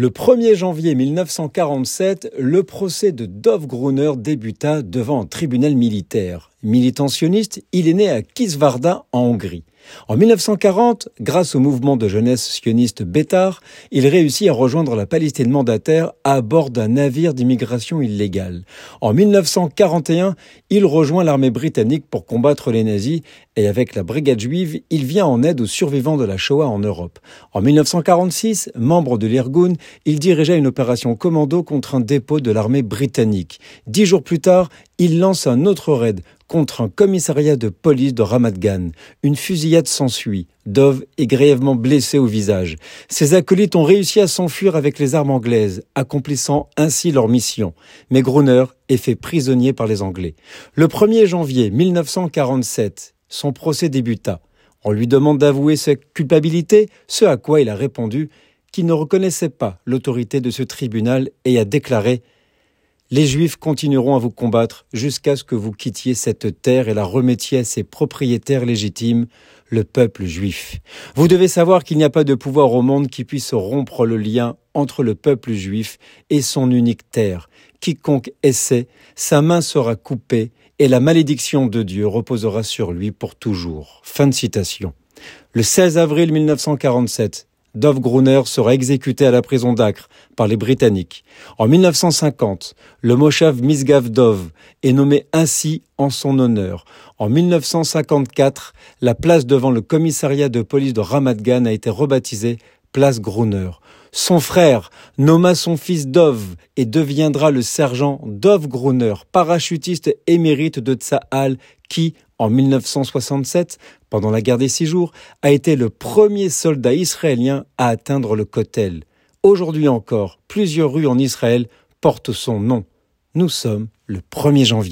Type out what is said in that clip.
Le 1er janvier 1947, le procès de Dov Gruner débuta devant un tribunal militaire. Militant sioniste, il est né à Kisvarda en Hongrie. En 1940, grâce au mouvement de jeunesse sioniste Bétar, il réussit à rejoindre la Palestine mandataire à bord d'un navire d'immigration illégale. En 1941, il rejoint l'armée britannique pour combattre les nazis et avec la brigade juive, il vient en aide aux survivants de la Shoah en Europe. En 1946, membre de l'Irgun, il dirigea une opération commando contre un dépôt de l'armée britannique. Dix jours plus tard, il lance un autre raid contre un commissariat de police de Ramat Gan. Une fusillade s'ensuit. Dove est grièvement blessé au visage. Ses acolytes ont réussi à s'enfuir avec les armes anglaises, accomplissant ainsi leur mission. Mais Gruner est fait prisonnier par les Anglais. Le 1er janvier 1947, son procès débuta. On lui demande d'avouer sa culpabilité, ce à quoi il a répondu qu'il ne reconnaissait pas l'autorité de ce tribunal et a déclaré les Juifs continueront à vous combattre jusqu'à ce que vous quittiez cette terre et la remettiez à ses propriétaires légitimes, le peuple juif. Vous devez savoir qu'il n'y a pas de pouvoir au monde qui puisse rompre le lien entre le peuple juif et son unique terre. Quiconque essaie, sa main sera coupée et la malédiction de Dieu reposera sur lui pour toujours. Fin de citation. Le 16 avril 1947, Dov Gruner sera exécuté à la prison d'Acre par les Britanniques. En 1950, le Moshav Misgav Dov est nommé ainsi en son honneur. En 1954, la place devant le commissariat de police de Ramat Gan a été rebaptisée place Gruner. Son frère nomma son fils Dov et deviendra le sergent Dov Gruner, parachutiste émérite de Tsahal qui, en 1967, pendant la guerre des six jours, a été le premier soldat israélien à atteindre le Kotel. Aujourd'hui encore, plusieurs rues en Israël portent son nom. Nous sommes le 1er janvier.